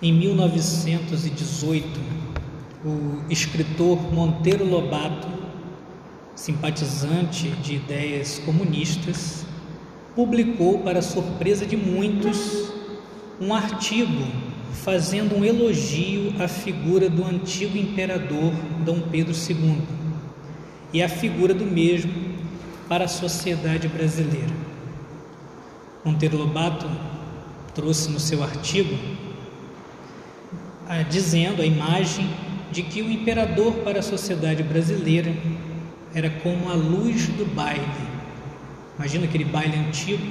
Em 1918, o escritor Monteiro Lobato, simpatizante de ideias comunistas, publicou, para surpresa de muitos, um artigo fazendo um elogio à figura do antigo imperador Dom Pedro II e à figura do mesmo para a sociedade brasileira. Monteiro Lobato trouxe no seu artigo dizendo a imagem de que o imperador para a sociedade brasileira era como a luz do baile. Imagina aquele baile antigo,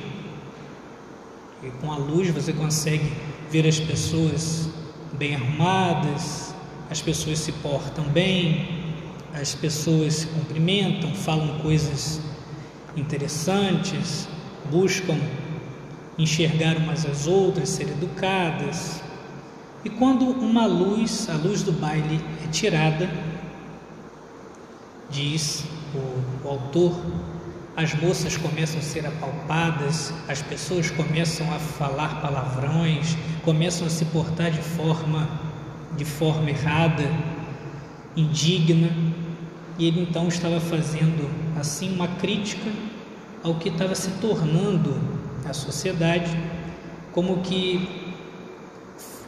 e com a luz você consegue ver as pessoas bem arrumadas, as pessoas se portam bem, as pessoas se cumprimentam, falam coisas interessantes, buscam enxergar umas às outras, ser educadas. E quando uma luz, a luz do baile, é tirada, diz o, o autor, as moças começam a ser apalpadas, as pessoas começam a falar palavrões, começam a se portar de forma de forma errada, indigna, e ele então estava fazendo assim uma crítica ao que estava se tornando a sociedade, como que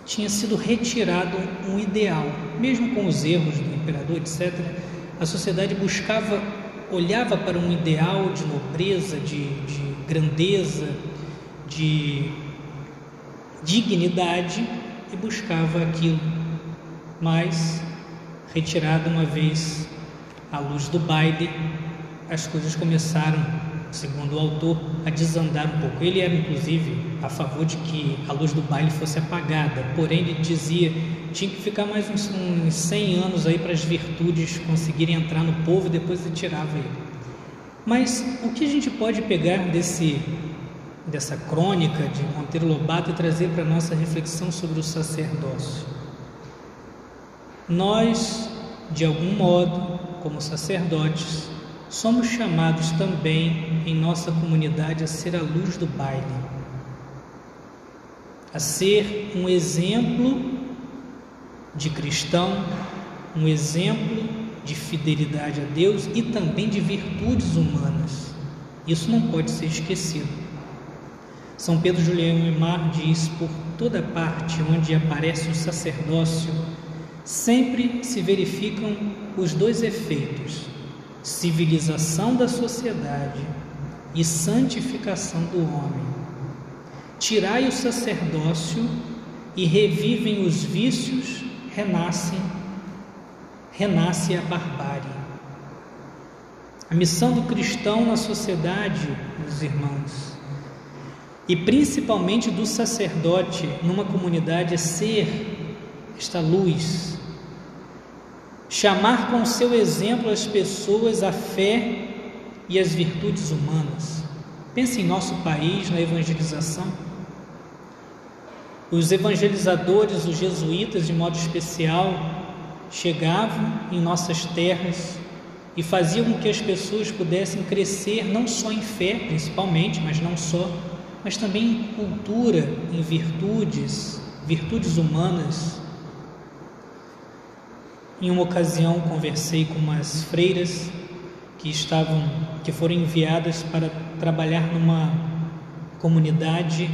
tinha sido retirado um ideal, mesmo com os erros do imperador, etc. A sociedade buscava, olhava para um ideal de nobreza, de, de grandeza, de dignidade e buscava aquilo, mas retirado uma vez à luz do baile, as coisas começaram, segundo o autor, a desandar um pouco. Ele era, inclusive, a favor de que a luz do baile fosse apagada, porém, ele dizia tinha que ficar mais uns, uns 100 anos aí para as virtudes conseguirem entrar no povo e depois ele tirava ele. Mas o que a gente pode pegar desse dessa crônica de Monteiro Lobato e trazer para a nossa reflexão sobre o sacerdócio? Nós, de algum modo, como sacerdotes, somos chamados também em nossa comunidade a ser a luz do baile, a ser um exemplo de cristão, um exemplo de fidelidade a Deus e também de virtudes humanas. Isso não pode ser esquecido. São Pedro Julião Emar diz: por toda parte onde aparece o sacerdócio, sempre se verificam os dois efeitos: civilização da sociedade e santificação do homem. Tirai o sacerdócio e revivem os vícios, renascem, renasce a barbárie. A missão do cristão na sociedade, meus irmãos, e principalmente do sacerdote numa comunidade é ser esta luz, chamar com seu exemplo as pessoas à fé e às virtudes humanas. Pense em nosso país, na evangelização. Os evangelizadores, os jesuítas de modo especial, chegavam em nossas terras e faziam com que as pessoas pudessem crescer não só em fé, principalmente, mas não só, mas também em cultura, em virtudes, virtudes humanas, em uma ocasião conversei com umas freiras que estavam que foram enviadas para trabalhar numa comunidade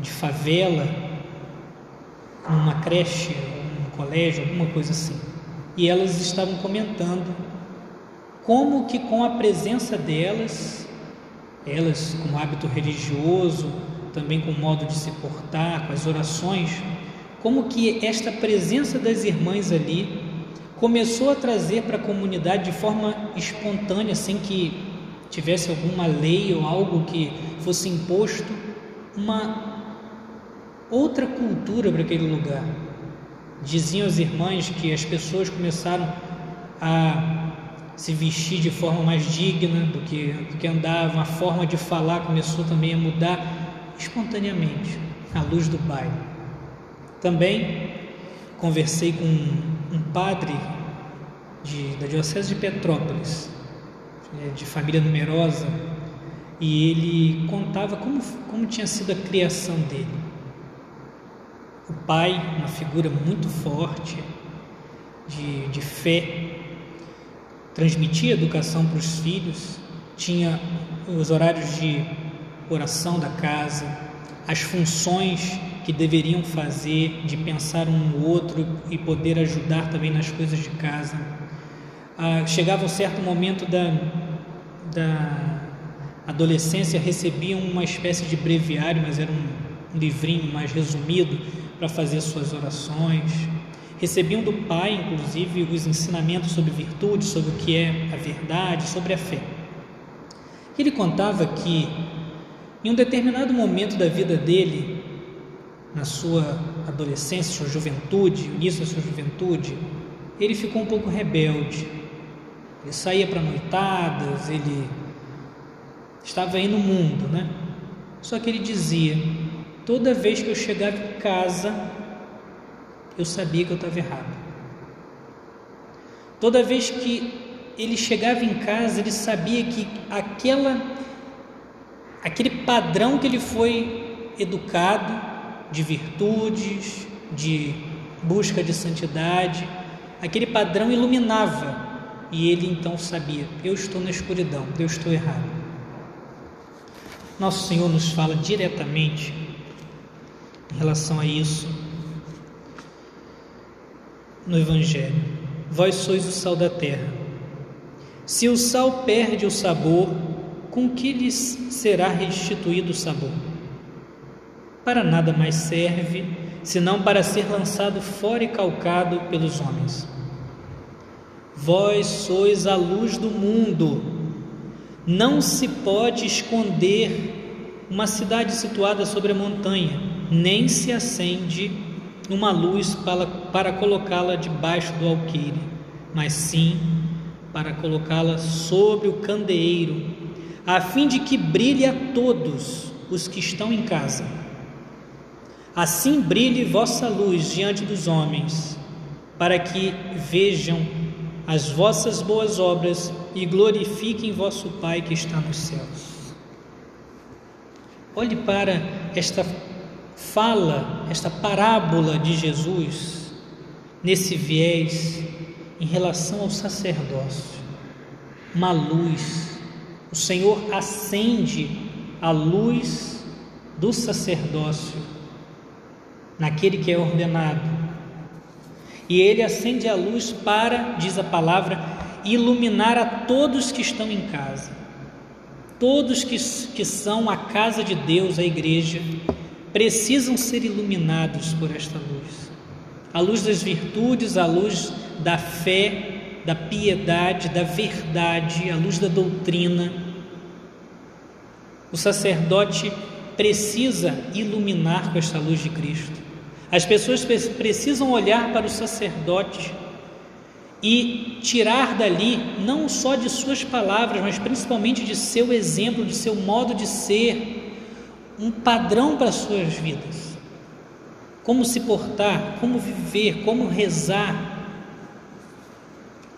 de favela, numa creche, um colégio, alguma coisa assim. E elas estavam comentando como que com a presença delas, elas com hábito religioso, também com o modo de se portar, com as orações, como que esta presença das irmãs ali começou a trazer para a comunidade de forma espontânea, sem que tivesse alguma lei ou algo que fosse imposto, uma outra cultura para aquele lugar. Diziam as irmãs que as pessoas começaram a se vestir de forma mais digna do que, do que andavam, a forma de falar começou também a mudar espontaneamente, à luz do baile. Também conversei com um padre de, da Diocese de Petrópolis, é, de família numerosa, e ele contava como, como tinha sido a criação dele. O pai, uma figura muito forte de, de fé, transmitia educação para os filhos, tinha os horários de oração da casa, as funções que deveriam fazer, de pensar um no outro e poder ajudar também nas coisas de casa. Ah, chegava um certo momento da, da adolescência, recebiam uma espécie de breviário, mas era um, livrinho mais resumido para fazer suas orações. Recebiam do pai, inclusive, os ensinamentos sobre virtude, sobre o que é a verdade, sobre a fé. Ele contava que, em um determinado momento da vida dele, na sua adolescência, sua juventude, início da sua juventude, ele ficou um pouco rebelde. Ele saía para noitadas, ele estava aí no mundo, né? Só que ele dizia: toda vez que eu chegava em casa, eu sabia que eu estava errado. Toda vez que ele chegava em casa, ele sabia que aquela aquele padrão que ele foi educado de virtudes, de busca de santidade, aquele padrão iluminava e ele então sabia: eu estou na escuridão, eu estou errado. Nosso Senhor nos fala diretamente em relação a isso no Evangelho. Vós sois o sal da terra. Se o sal perde o sabor, com que lhes será restituído o sabor? Para nada mais serve, senão para ser lançado fora e calcado pelos homens. Vós sois a luz do mundo. Não se pode esconder uma cidade situada sobre a montanha, nem se acende uma luz para, para colocá-la debaixo do alqueire, mas sim para colocá-la sobre o candeeiro, a fim de que brilhe a todos os que estão em casa. Assim brilhe vossa luz diante dos homens, para que vejam as vossas boas obras e glorifiquem vosso Pai que está nos céus. Olhe para esta fala, esta parábola de Jesus, nesse viés em relação ao sacerdócio, uma luz. O Senhor acende a luz do sacerdócio naquele que é ordenado. E ele acende a luz para, diz a palavra, iluminar a todos que estão em casa. Todos que, que são a casa de Deus, a igreja, precisam ser iluminados por esta luz. A luz das virtudes, a luz da fé, da piedade, da verdade, à luz da doutrina. O sacerdote precisa iluminar com esta luz de Cristo. As pessoas precisam olhar para o sacerdote e tirar dali não só de suas palavras, mas principalmente de seu exemplo, de seu modo de ser, um padrão para as suas vidas. Como se portar, como viver, como rezar,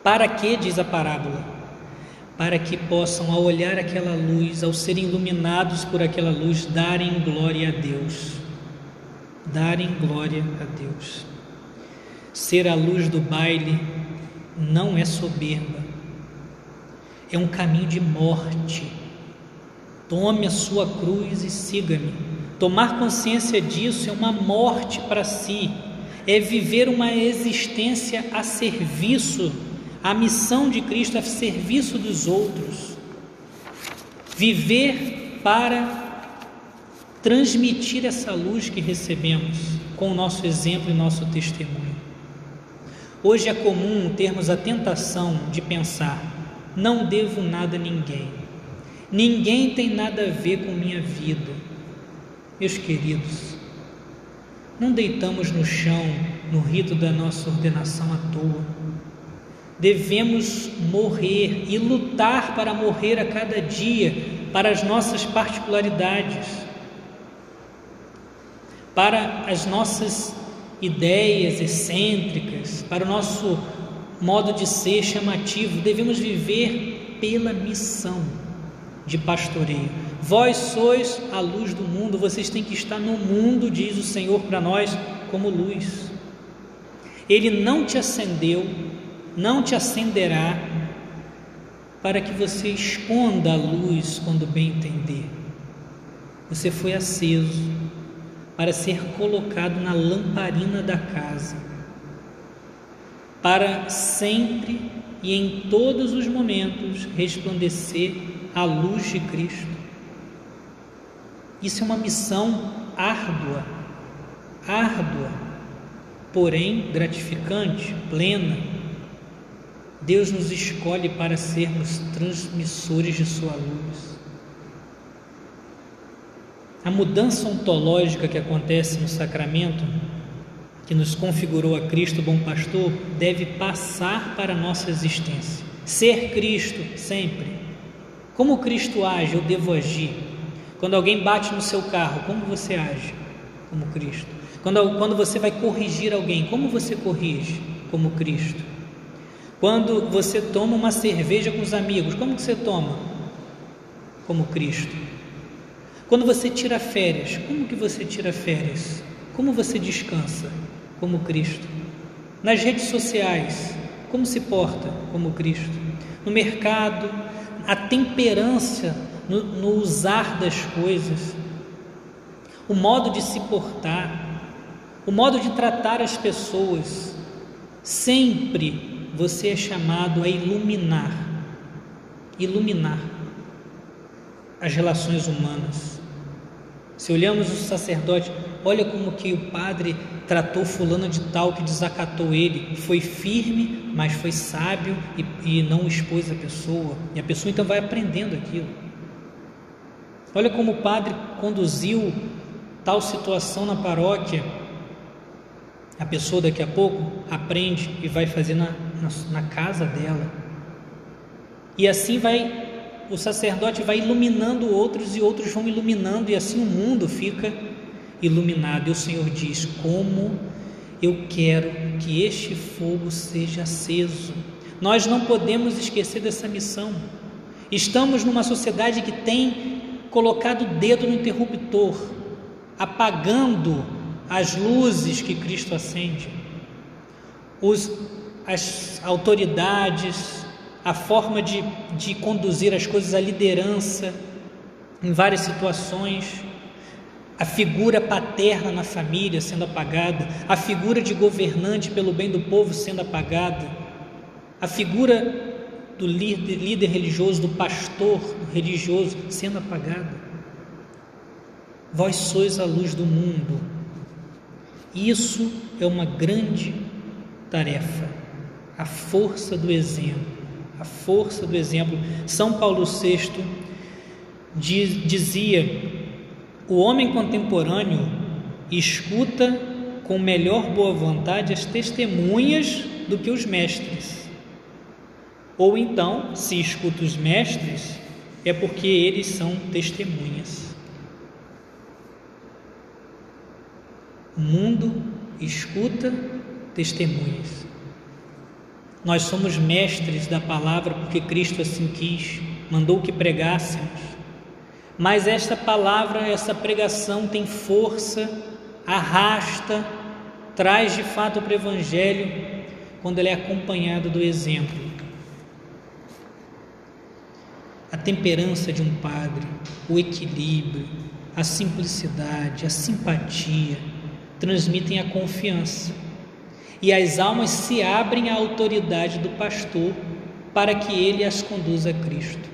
para que, diz a parábola? Para que possam, ao olhar aquela luz, ao serem iluminados por aquela luz, darem glória a Deus. Darem glória a Deus. Ser a luz do baile não é soberba, é um caminho de morte. Tome a sua cruz e siga-me. Tomar consciência disso é uma morte para si, é viver uma existência a serviço a missão de Cristo é serviço dos outros, viver para transmitir essa luz que recebemos com o nosso exemplo e nosso testemunho. Hoje é comum termos a tentação de pensar: não devo nada a ninguém, ninguém tem nada a ver com minha vida. Meus queridos, não deitamos no chão no rito da nossa ordenação à toa devemos morrer e lutar para morrer a cada dia para as nossas particularidades, para as nossas ideias excêntricas, para o nosso modo de ser chamativo. Devemos viver pela missão de pastoreio. Vós sois a luz do mundo, vocês têm que estar no mundo, diz o Senhor para nós, como luz. Ele não te acendeu, não te acenderá para que você esconda a luz quando bem entender. Você foi aceso para ser colocado na lamparina da casa, para sempre e em todos os momentos resplandecer a luz de Cristo. Isso é uma missão árdua, árdua, porém gratificante, plena. Deus nos escolhe para sermos transmissores de Sua luz. A mudança ontológica que acontece no sacramento, que nos configurou a Cristo bom pastor, deve passar para a nossa existência. Ser Cristo sempre. Como Cristo age, eu devo agir. Quando alguém bate no seu carro, como você age? Como Cristo. Quando, quando você vai corrigir alguém, como você corrige? Como Cristo. Quando você toma uma cerveja com os amigos, como que você toma? Como Cristo. Quando você tira férias, como que você tira férias? Como você descansa? Como Cristo. Nas redes sociais, como se porta? Como Cristo. No mercado, a temperança no, no usar das coisas, o modo de se portar, o modo de tratar as pessoas, sempre você é chamado a iluminar, iluminar as relações humanas. Se olhamos o sacerdote, olha como que o padre tratou fulano de tal que desacatou ele, foi firme, mas foi sábio e, e não expôs a pessoa. E a pessoa então vai aprendendo aquilo. Olha como o padre conduziu tal situação na paróquia. A pessoa daqui a pouco aprende e vai fazer na, na, na casa dela. E assim vai, o sacerdote vai iluminando outros e outros vão iluminando, e assim o mundo fica iluminado. E o Senhor diz: Como eu quero que este fogo seja aceso. Nós não podemos esquecer dessa missão. Estamos numa sociedade que tem colocado o dedo no interruptor, apagando as luzes que Cristo acende. Os, as autoridades, a forma de, de conduzir as coisas, a liderança em várias situações, a figura paterna na família sendo apagada, a figura de governante pelo bem do povo sendo apagada, a figura do líder, líder religioso, do pastor religioso sendo apagada. Vós sois a luz do mundo. Isso é uma grande tarefa. A força do exemplo. A força do exemplo. São Paulo VI dizia: o homem contemporâneo escuta com melhor boa vontade as testemunhas do que os mestres. Ou então, se escuta os mestres, é porque eles são testemunhas. O mundo escuta testemunhas. Nós somos mestres da palavra porque Cristo assim quis, mandou que pregássemos. Mas esta palavra, essa pregação tem força, arrasta, traz de fato para o Evangelho quando ele é acompanhado do exemplo a temperança de um padre, o equilíbrio, a simplicidade, a simpatia transmitem a confiança. E as almas se abrem à autoridade do pastor para que ele as conduza a Cristo.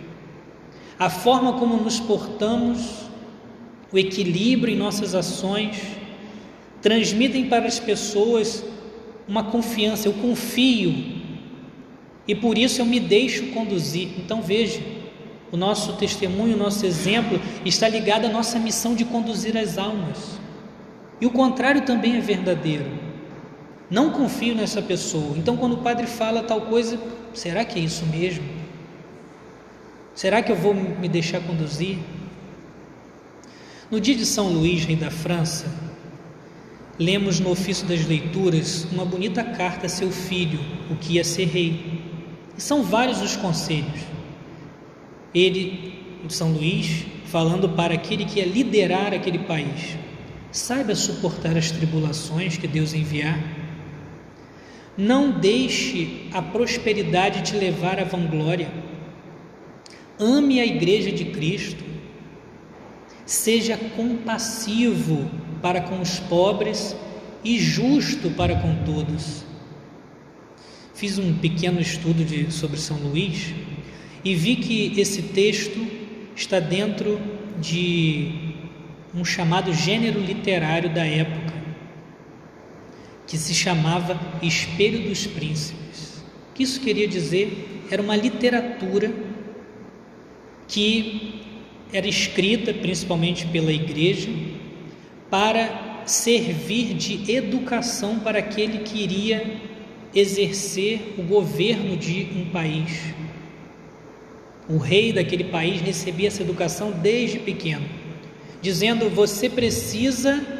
A forma como nos portamos, o equilíbrio em nossas ações, transmitem para as pessoas uma confiança. Eu confio e por isso eu me deixo conduzir. Então veja, o nosso testemunho, o nosso exemplo está ligado à nossa missão de conduzir as almas. E o contrário também é verdadeiro. Não confio nessa pessoa. Então, quando o padre fala tal coisa, será que é isso mesmo? Será que eu vou me deixar conduzir? No dia de São Luís, rei da França, lemos no ofício das leituras uma bonita carta a seu filho, o que ia ser rei. E são vários os conselhos ele, São Luís, falando para aquele que ia liderar aquele país. Saiba suportar as tribulações que Deus enviar. Não deixe a prosperidade te levar à vanglória. Ame a igreja de Cristo. Seja compassivo para com os pobres e justo para com todos. Fiz um pequeno estudo de, sobre São Luís e vi que esse texto está dentro de um chamado gênero literário da época, que se chamava Espelho dos Príncipes. O que isso queria dizer? Era uma literatura que era escrita principalmente pela igreja para servir de educação para aquele que iria exercer o governo de um país. O rei daquele país recebia essa educação desde pequeno, dizendo: você precisa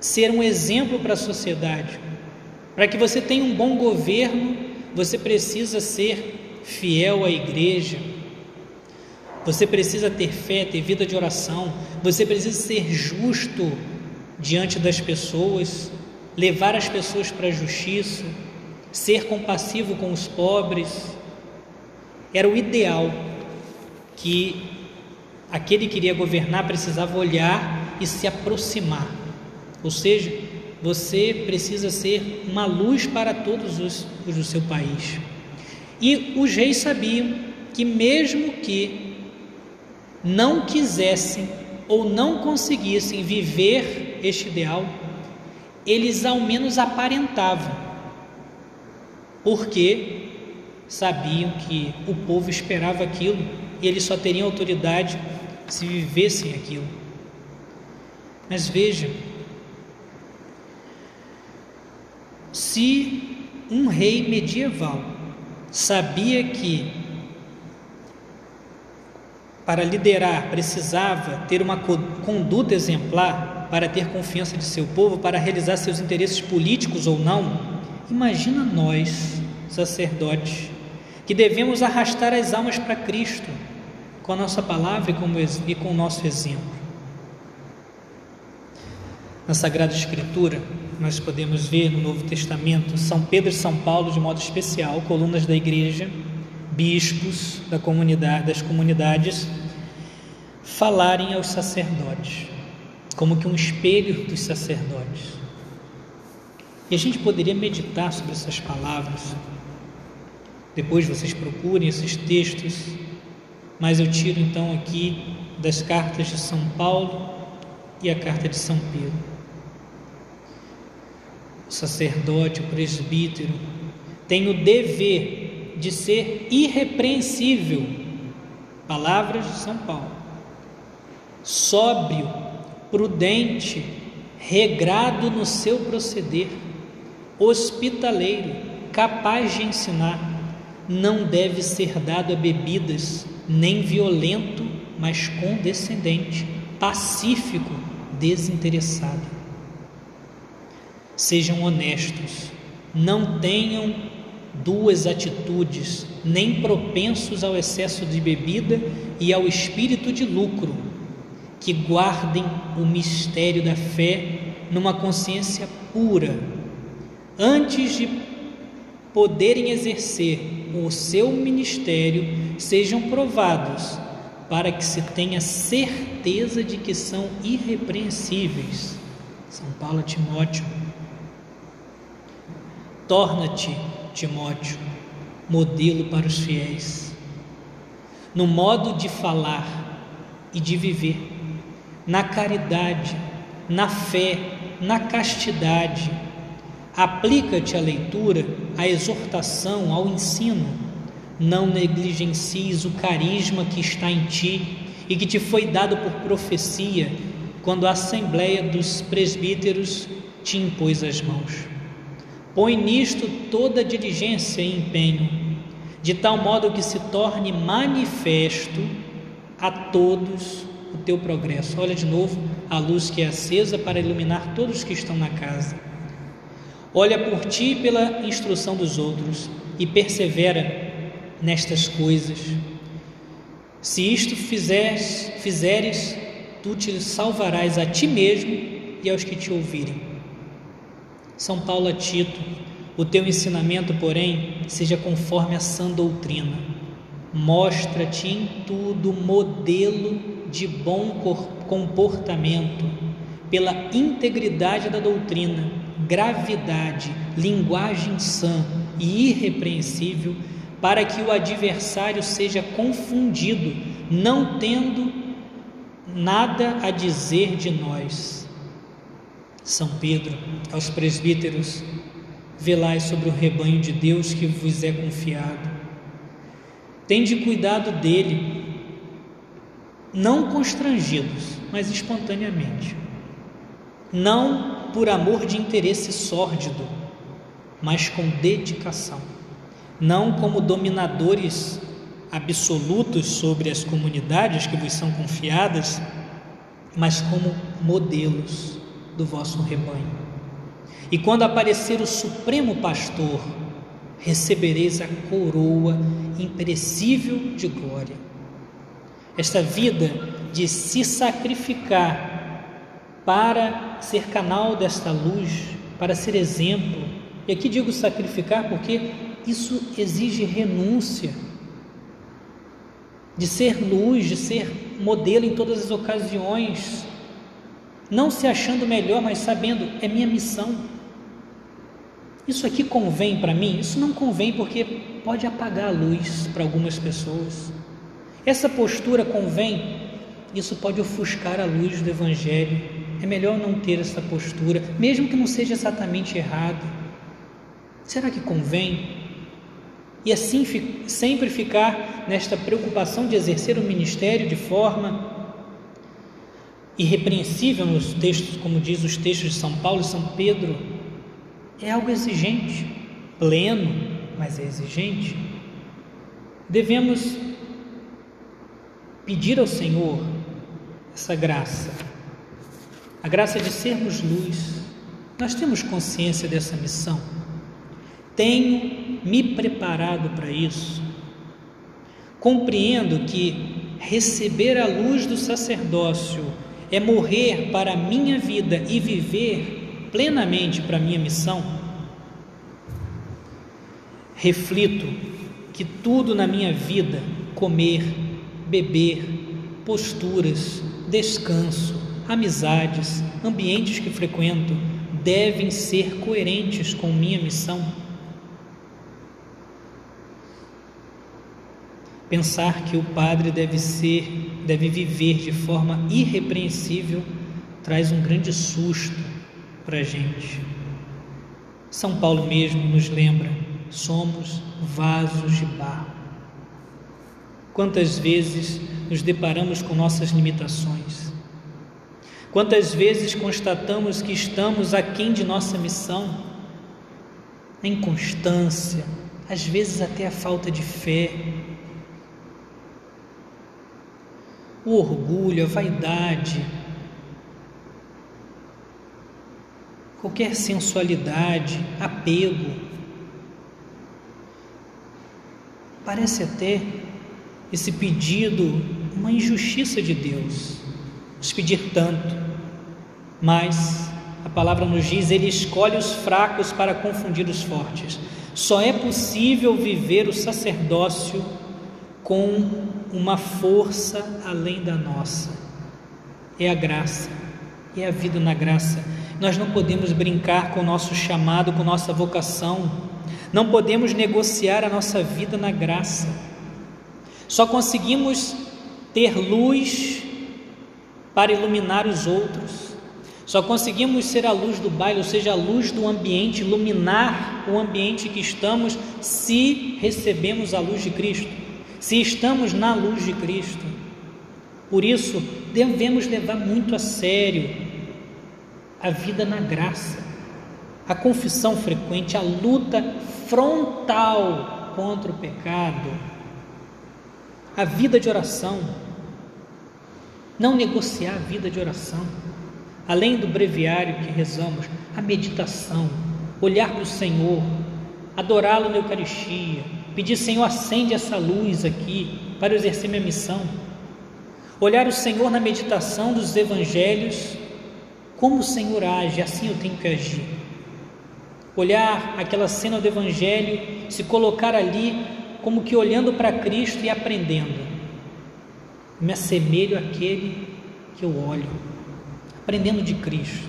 ser um exemplo para a sociedade. Para que você tenha um bom governo, você precisa ser fiel à igreja. Você precisa ter fé, ter vida de oração. Você precisa ser justo diante das pessoas, levar as pessoas para a justiça, ser compassivo com os pobres era o ideal que aquele que iria governar precisava olhar e se aproximar. Ou seja, você precisa ser uma luz para todos os, os do seu país. E os reis sabiam que, mesmo que não quisessem ou não conseguissem viver este ideal, eles ao menos aparentavam, porque sabiam que o povo esperava aquilo e eles só teriam autoridade se vivessem aquilo. Mas veja, se um rei medieval sabia que para liderar precisava ter uma conduta exemplar para ter confiança de seu povo, para realizar seus interesses políticos ou não, imagina nós, sacerdotes, que devemos arrastar as almas para Cristo com a nossa palavra e com, o nosso exemplo. Na Sagrada Escritura, nós podemos ver no Novo Testamento São Pedro e São Paulo, de modo especial, colunas da igreja, bispos da comunidade, das comunidades, falarem aos sacerdotes, como que um espelho dos sacerdotes. E a gente poderia meditar sobre essas palavras depois vocês procurem esses textos, mas eu tiro então aqui das cartas de São Paulo e a carta de São Pedro. O sacerdote, o presbítero, tem o dever de ser irrepreensível. Palavras de São Paulo. Sóbrio, prudente, regrado no seu proceder, hospitaleiro, capaz de ensinar não deve ser dado a bebidas, nem violento, mas condescendente, pacífico, desinteressado. Sejam honestos, não tenham duas atitudes, nem propensos ao excesso de bebida e ao espírito de lucro, que guardem o mistério da fé numa consciência pura, antes de poderem exercer o seu ministério sejam provados, para que se tenha certeza de que são irrepreensíveis. São Paulo Timóteo. Torna-te, Timóteo, modelo para os fiéis, no modo de falar e de viver, na caridade, na fé, na castidade Aplica-te à leitura, à exortação, ao ensino. Não negligencies o carisma que está em ti e que te foi dado por profecia quando a Assembleia dos Presbíteros te impôs as mãos. Põe nisto toda diligência e empenho, de tal modo que se torne manifesto a todos o teu progresso. Olha de novo a luz que é acesa para iluminar todos que estão na casa. Olha por ti pela instrução dos outros e persevera nestas coisas. Se isto fizeres, fizeres, tu te salvarás a ti mesmo e aos que te ouvirem. São Paulo a Tito, o teu ensinamento, porém, seja conforme a sã doutrina. Mostra-te em tudo modelo de bom comportamento, pela integridade da doutrina, gravidade, linguagem sã e irrepreensível, para que o adversário seja confundido, não tendo nada a dizer de nós. São Pedro, aos presbíteros, velai sobre o rebanho de Deus que vos é confiado. Tende cuidado dele, não constrangidos, mas espontaneamente. Não por amor de interesse sórdido, mas com dedicação. Não como dominadores absolutos sobre as comunidades que vos são confiadas, mas como modelos do vosso rebanho. E quando aparecer o Supremo Pastor, recebereis a coroa imperecível de glória. Esta vida de se sacrificar para ser canal desta luz, para ser exemplo. E aqui digo sacrificar porque isso exige renúncia, de ser luz, de ser modelo em todas as ocasiões, não se achando melhor, mas sabendo, é minha missão. Isso aqui convém para mim? Isso não convém porque pode apagar a luz para algumas pessoas. Essa postura convém? Isso pode ofuscar a luz do Evangelho. É melhor não ter essa postura, mesmo que não seja exatamente errado. Será que convém? E assim sempre ficar nesta preocupação de exercer o ministério de forma irrepreensível nos textos, como diz os textos de São Paulo e São Pedro, é algo exigente, pleno, mas é exigente. Devemos pedir ao Senhor essa graça, a graça de sermos luz. Nós temos consciência dessa missão. Tenho me preparado para isso. Compreendo que receber a luz do sacerdócio é morrer para a minha vida e viver plenamente para a minha missão, reflito que tudo na minha vida, comer, beber, posturas, descanso, amizades, ambientes que frequento, devem ser coerentes com minha missão. Pensar que o padre deve ser, deve viver de forma irrepreensível, traz um grande susto para a gente. São Paulo mesmo nos lembra: somos vasos de barro. Quantas vezes nos deparamos com nossas limitações? Quantas vezes constatamos que estamos aquém de nossa missão? A inconstância, às vezes até a falta de fé, o orgulho, a vaidade, qualquer sensualidade, apego. Parece até esse pedido uma injustiça de Deus, nos pedir tanto, mas a palavra nos diz: Ele escolhe os fracos para confundir os fortes. Só é possível viver o sacerdócio com uma força além da nossa. É a graça, é a vida na graça nós não podemos brincar com o nosso chamado, com nossa vocação. Não podemos negociar a nossa vida na graça. Só conseguimos ter luz para iluminar os outros. Só conseguimos ser a luz do baile, ou seja, a luz do ambiente, iluminar o ambiente que estamos, se recebemos a luz de Cristo, se estamos na luz de Cristo. Por isso, devemos levar muito a sério a vida na graça, a confissão frequente, a luta frontal contra o pecado, a vida de oração, não negociar a vida de oração, além do breviário que rezamos, a meditação, olhar para o Senhor, adorá-lo na Eucaristia, pedir, Senhor, acende essa luz aqui para exercer minha missão, olhar o Senhor na meditação dos evangelhos Como o Senhor age, assim eu tenho que agir. Olhar aquela cena do Evangelho, se colocar ali, como que olhando para Cristo e aprendendo. Me assemelho àquele que eu olho, aprendendo de Cristo.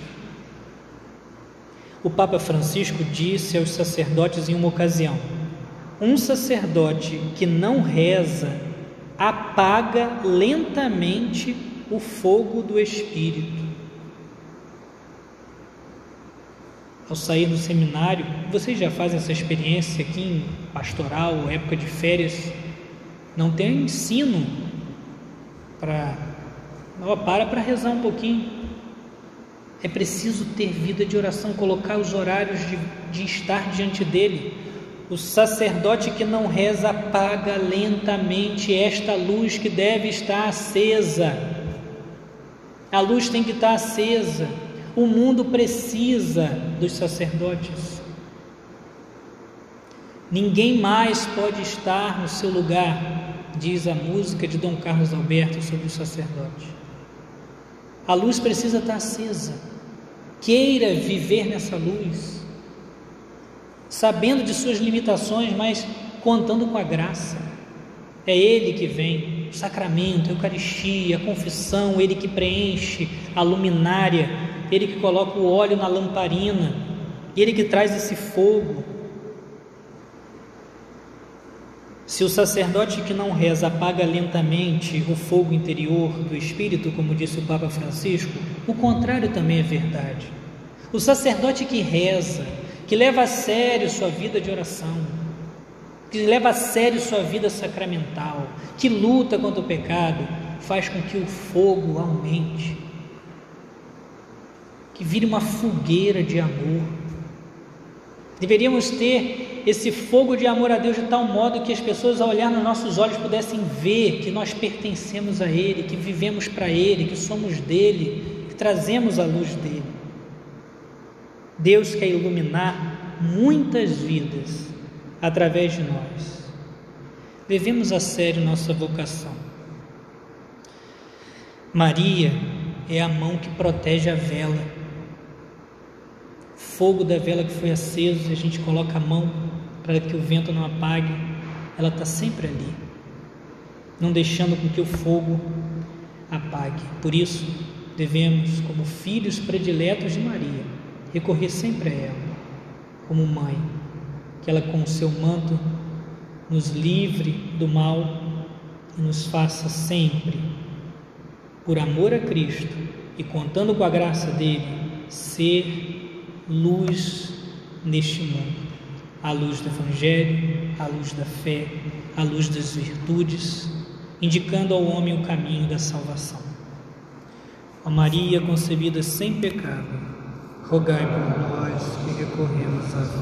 O Papa Francisco disse aos sacerdotes em uma ocasião: um sacerdote que não reza apaga lentamente o fogo do Espírito. Ao sair do seminário, vocês já fazem essa experiência aqui em pastoral, época de férias, não tem ensino para. Para para rezar um pouquinho. É preciso ter vida de oração, colocar os horários de, de estar diante dele. O sacerdote que não reza apaga lentamente esta luz que deve estar acesa. A luz tem que estar acesa. O mundo precisa dos sacerdotes. Ninguém mais pode estar no seu lugar, diz a música de Dom Carlos Alberto sobre o sacerdote. A luz precisa estar acesa. Queira viver nessa luz sabendo de suas limitações, mas contando com a graça. É Ele que vem, o sacramento, a Eucaristia, a confissão, Ele que preenche a luminária, Ele que coloca o óleo na lamparina, Ele que traz esse fogo. Se o sacerdote que não reza apaga lentamente o fogo interior do espírito, como disse o Papa Francisco, o contrário também é verdade. O sacerdote que reza, que leva a sério sua vida de oração, que leva a sério sua vida sacramental, que luta contra o pecado, faz com que o fogo aumente, que vire uma fogueira de amor. Deveríamos ter esse fogo de amor a Deus de tal modo que as pessoas, ao olhar nos nossos olhos, pudessem ver que nós pertencemos a Ele, que vivemos para Ele, que somos dele, que trazemos a luz dele. Deus quer iluminar muitas vidas através de nós. Levemos a sério nossa vocação. Maria é a mão que protege a vela. Fogo da vela que foi aceso, a gente coloca a mão para que o vento não apague. Ela está sempre ali, não deixando com que o fogo apague. Por isso, devemos, como filhos prediletos de Maria, recorrer sempre a ela, como mãe, que ela com o seu manto nos livre do mal e nos faça sempre, por amor a Cristo e contando com a graça dele, ser luz neste mundo. A luz do Evangelho, a luz da fé, a luz das virtudes, indicando ao homem o caminho da salvação. A Maria concebida sem pecado, rogai por nós que recorremos a